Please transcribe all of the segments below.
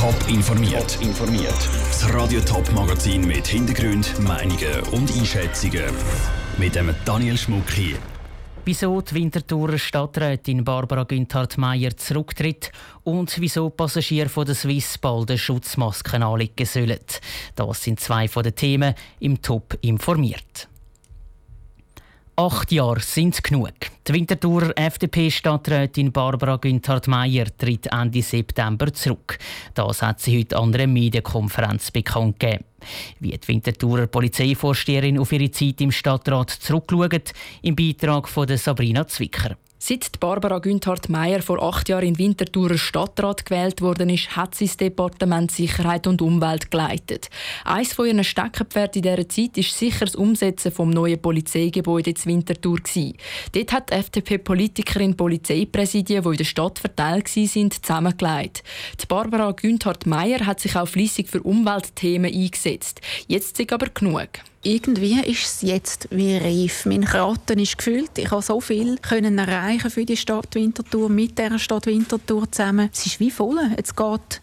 Top informiert. informiert. Das Radio Top Magazin mit Hintergrund, Meinungen und Einschätzungen mit dem Daniel Schmuck hier. Wieso die Winterthurer Stadträtin Barbara Günthard-Meyer zurücktritt und wieso Passagiere von der Swiss bald Schutzmasken anlegen sollen. Das sind zwei von den Themen im Top informiert. Acht Jahre sind genug. Die Winterthurer FDP-Stadträtin Barbara Günthard-Meyer tritt Ende September zurück. Das hat sie heute an einer Medienkonferenz bekannt gegeben. Wie die Winterthurer Polizeivorsteherin auf ihre Zeit im Stadtrat zurückschaut, im Beitrag von Sabrina Zwicker. Seit Barbara Günthard-Meyer vor acht Jahren in Winterthurer Stadtrat gewählt worden ist, hat sie das Departement Sicherheit und Umwelt geleitet. Eines von ihren Steckenpferden in dieser Zeit ist sicher das Umsetzen des neuen Polizeigebäudes in Winterthur. Dort hat die FDP-Politikerin Polizeipräsidien, die in der Stadt verteilt waren, zusammengelegt. Die Barbara Günthard-Meyer hat sich auch fließig für Umweltthemen eingesetzt. Jetzt ist aber genug irgendwie ist es jetzt wie reif. Mein Kraten ist gefüllt. Ich habe so viel können erreichen für die Stadt Winterthur mit der Stadt Winterthur zusammen. Es ist wie voll. Jetzt geht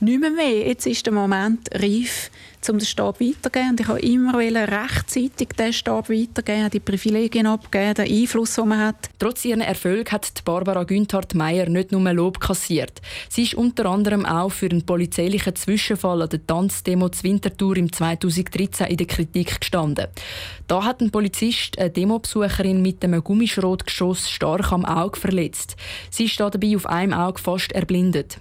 nicht mehr, mehr. Jetzt ist der Moment reif um den Stab weiterzugeben. Und ich wollte immer rechtzeitig den Stab weitergeben, die Privilegien abgeben, den Einfluss, den man hat. Trotz ihren Erfolg hat Barbara Günthard-Meyer nicht nur Lob kassiert. Sie ist unter anderem auch für einen polizeilichen Zwischenfall an der Tanzdemo zur Winterthur im 2013 in der Kritik gestanden. Da hat ein Polizist eine Demobesucherin mit einem Gummischrotgeschoss stark am Auge verletzt. Sie ist dabei auf einem Auge fast erblindet.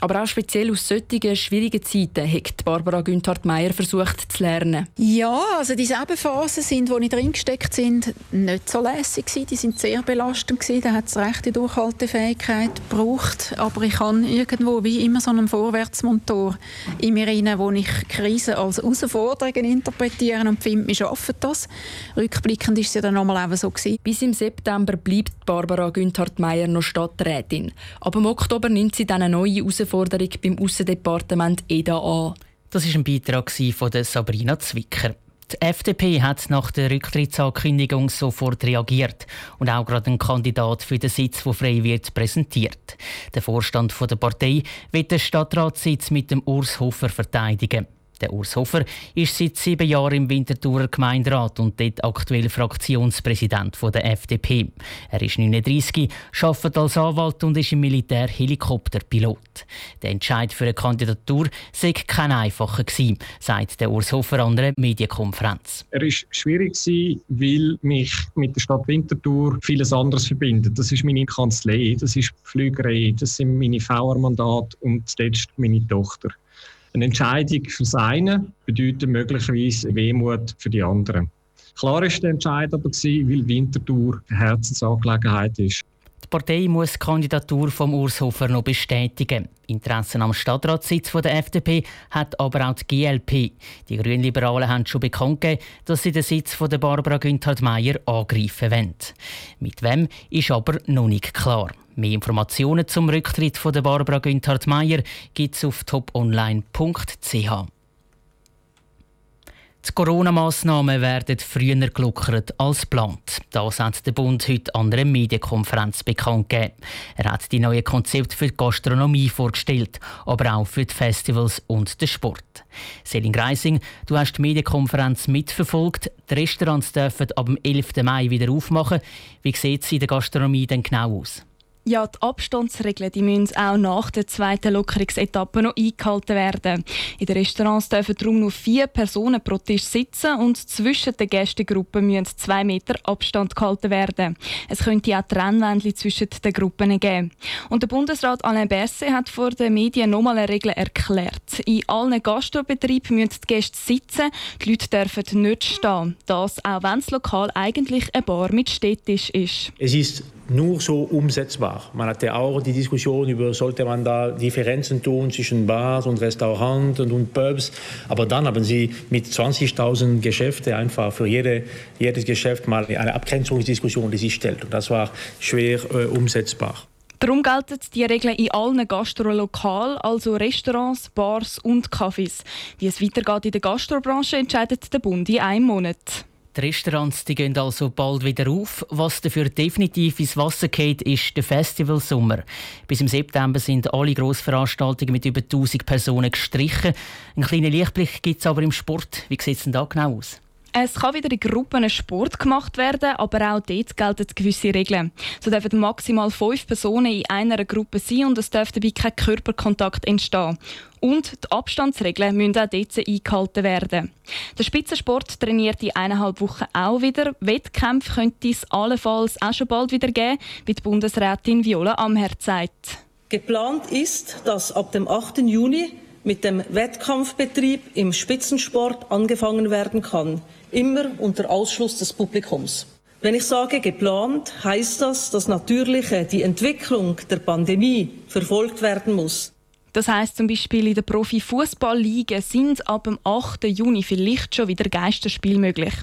Aber auch speziell aus solchen schwierigen Zeiten hat Barbara Günthard-Meyer versucht zu lernen. Ja, also diese Phasen, sind, wo ich drin gesteckt sind, nicht so lässig gewesen. Die sind sehr belastend gewesen. Da hat es rechte Durchhaltefähigkeit gebraucht. Aber ich habe irgendwo wie immer so einen Vorwärtsmotor in mir rein, wo ich Krisen als Herausforderungen interpretiere und finde, wir schaffen das. Rückblickend ist es ja dann nochmal so gewesen. Bis im September bleibt Barbara Günthard-Meyer noch Stadträtin. Aber im Oktober nimmt sie dann eine neue Herausforderung beim Aussendepartement EDA an. Das ist ein Beitrag von Sabrina Zwicker. Die FDP hat nach der Rücktrittsankündigung sofort reagiert und auch gerade einen Kandidat für den Sitz, der frei wird, präsentiert. Der Vorstand der Partei wird den Stadtratssitz mit dem Urs Hofer verteidigen. Der Urs Hofer ist seit sieben Jahren im Winterthurer Gemeinderat und dort aktuell Fraktionspräsident der FDP. Er ist 39, arbeitet als Anwalt und ist im Militär Helikopterpilot. Der Entscheid für eine Kandidatur sei kein einfacher gewesen, sagt der Urs Hofer an einer Medienkonferenz. Er ist schwierig weil mich mit der Stadt Winterthur vieles anderes verbindet. Das ist meine Kanzlei, das ist Flügerei, das sind meine VR-Mandate und zuletzt meine Tochter. Eine Entscheidung fürs eine bedeutet möglicherweise Wehmut für die anderen. Klar ist der Entscheid aber gewesen, weil Winterthur eine Herzensangelegenheit ist. Die Partei muss die Kandidatur von Urs Hofer noch bestätigen. Interessen am Stadtratssitz der FDP hat aber auch die GLP. Die Grünliberalen haben schon bekannt gegeben, dass sie den Sitz von Barbara Günthard-Meyer angreifen wollen. Mit wem ist aber noch nicht klar. Mehr Informationen zum Rücktritt von Barbara Günthard-Meyer gibt es auf toponline.ch. Die Corona-Massnahmen werden früher gelockert als geplant. Das hat der Bund heute an einer Medienkonferenz bekannt gegeben. Er hat die neuen Konzepte für die Gastronomie vorgestellt, aber auch für die Festivals und den Sport. Selin Greising, du hast die Medienkonferenz mitverfolgt. Die Restaurants dürfen ab dem 11. Mai wieder aufmachen. Wie sieht es in der Gastronomie denn genau aus? Ja, die Abstandsregeln die müssen auch nach der zweiten Lockerungsetappe noch eingehalten werden. In den Restaurants dürfen darum nur vier Personen pro Tisch sitzen und zwischen den Gästegruppen müssen zwei Meter Abstand gehalten werden. Es könnte auch Trennwände zwischen den Gruppen geben. Und der Bundesrat Alain Berset hat vor den Medien nochmal eine Regel erklärt. In allen Gastrobetrieben müssen die Gäste sitzen, die Leute dürfen nicht stehen. Das auch wenn das Lokal eigentlich eine Bar mit Städtisch ist. Es ist nur so umsetzbar. Man hatte auch die Diskussion über, sollte man da Differenzen tun zwischen Bars und Restaurants und Pubs. Aber dann haben sie mit 20.000 Geschäften einfach für jede, jedes Geschäft mal eine Abgrenzungsdiskussion, die sich stellt. Und das war schwer äh, umsetzbar. Darum gelten die Regeln in allen Gastrolokalen, also Restaurants, Bars und Cafés. Wie es weitergeht in der Gastrobranche, entscheidet der Bund in einem Monat. Die Restaurants die gehen also bald wieder auf. Was dafür definitiv ins Wasser geht, ist der Festivalsommer. Bis im September sind alle Grossveranstaltungen mit über 1000 Personen gestrichen. Einen kleinen Lichtblick gibt es aber im Sport. Wie sieht es denn da genau aus? Es kann wieder in Gruppen Sport gemacht werden, aber auch dort gelten gewisse Regeln. So dürfen maximal fünf Personen in einer Gruppe sein und es darf dabei kein Körperkontakt entstehen. Und die Abstandsregeln müssen auch dort eingehalten werden. Der Spitzensport trainiert in eineinhalb Wochen auch wieder. Wettkämpfe könnte es allenfalls auch schon bald wieder geben, wie die Bundesrätin Viola Amherd sagt. Geplant ist, dass ab dem 8. Juni mit dem Wettkampfbetrieb im Spitzensport angefangen werden kann immer unter Ausschluss des Publikums. Wenn ich sage geplant, heißt das, dass natürlich die Entwicklung der Pandemie verfolgt werden muss. Das heißt zum Beispiel in der Profi-Fußball-Liga sind ab dem 8. Juni vielleicht schon wieder Geisterspiel möglich.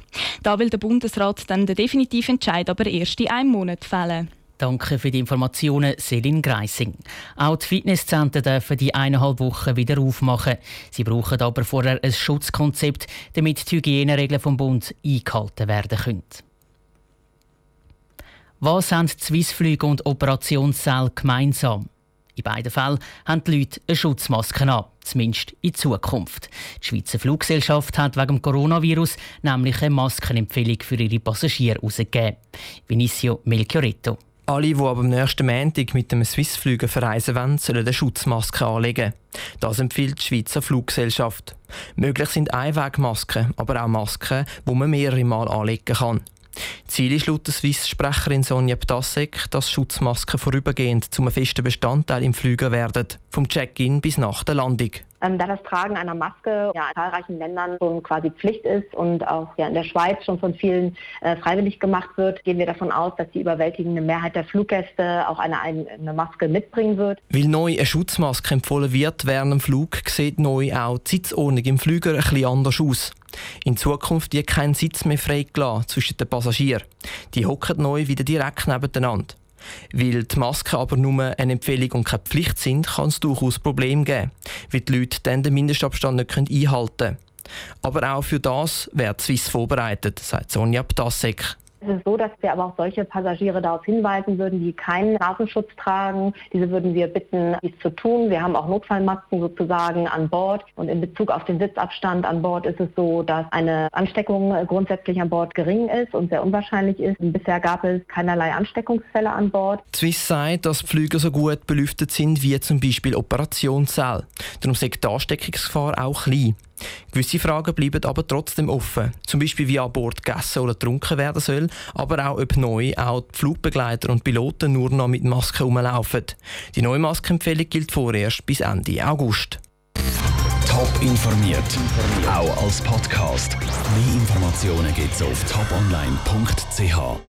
Da will der Bundesrat dann den definitiven Entscheid aber erst in einem Monat fällen. Danke für die Informationen, Selin Greising. Auch die Fitnesszentren dürfen die eineinhalb Wochen wieder aufmachen. Sie brauchen aber vorher ein Schutzkonzept, damit die Hygieneregeln vom Bund eingehalten werden können. Was haben Swissflüge und Operationssäle gemeinsam? In beiden Fällen haben die Leute eine Schutzmaske an, zumindest in Zukunft. Die Schweizer Fluggesellschaft hat wegen dem Coronavirus nämlich eine Maskenempfehlung für ihre Passagiere herausgegeben. Vinicio Melchioretto. Alle, die ab dem nächsten Montag mit dem Swissflügen verreisen wollen, sollen eine Schutzmaske anlegen. Das empfiehlt die Schweizer Fluggesellschaft. Möglich sind Einwegmasken, aber auch Masken, die man mehrere Mal anlegen kann. Ziel ist laut der Swiss-Sprecherin Sonja Ptasek, dass Schutzmasken vorübergehend zum festen Bestandteil im Flüger werden, vom Check-in bis nach der Landung. Ähm, da das Tragen einer Maske ja, in zahlreichen Ländern schon quasi Pflicht ist und auch ja, in der Schweiz schon von vielen äh, freiwillig gemacht wird, gehen wir davon aus, dass die überwältigende Mehrheit der Fluggäste auch eine, eine Maske mitbringen wird. Weil neu eine Schutzmaske empfohlen wird während dem Flug, sieht neu auch die Sitzordnung im Flüger bisschen anders aus. In Zukunft wird kein Sitz mehr freigelassen zwischen den Passagieren. Die hocken neu wieder direkt nebeneinander. Weil die Masken aber nur eine Empfehlung und keine Pflicht sind, kann es durchaus Probleme geben, weil die Leute dann den Mindestabstand nicht einhalten können. Aber auch für das wird Swiss vorbereitet, sagt Sonja Ptasek. Es ist so, dass wir aber auch solche Passagiere darauf hinweisen würden, die keinen Nasenschutz tragen. Diese würden wir bitten, dies zu tun. Wir haben auch Notfallmasken sozusagen an Bord. Und in Bezug auf den Sitzabstand an Bord ist es so, dass eine Ansteckung grundsätzlich an Bord gering ist und sehr unwahrscheinlich ist. Bisher gab es keinerlei Ansteckungsfälle an Bord. Swiss sagt, dass Flüge so gut belüftet sind wie zum Beispiel Operationssäle. Darum ist die Ansteckungsgefahr auch klein. Gewisse Fragen bleiben aber trotzdem offen. Zum Beispiel, wie an Bord gegessen oder getrunken werden soll, aber auch, ob neu auch die Flugbegleiter und Piloten nur noch mit Maske rumlaufen. Die neue Maskenempfehlung gilt vorerst bis Ende August. Top informiert, auch als Podcast. Mehr Informationen gibt es auf toponline.ch.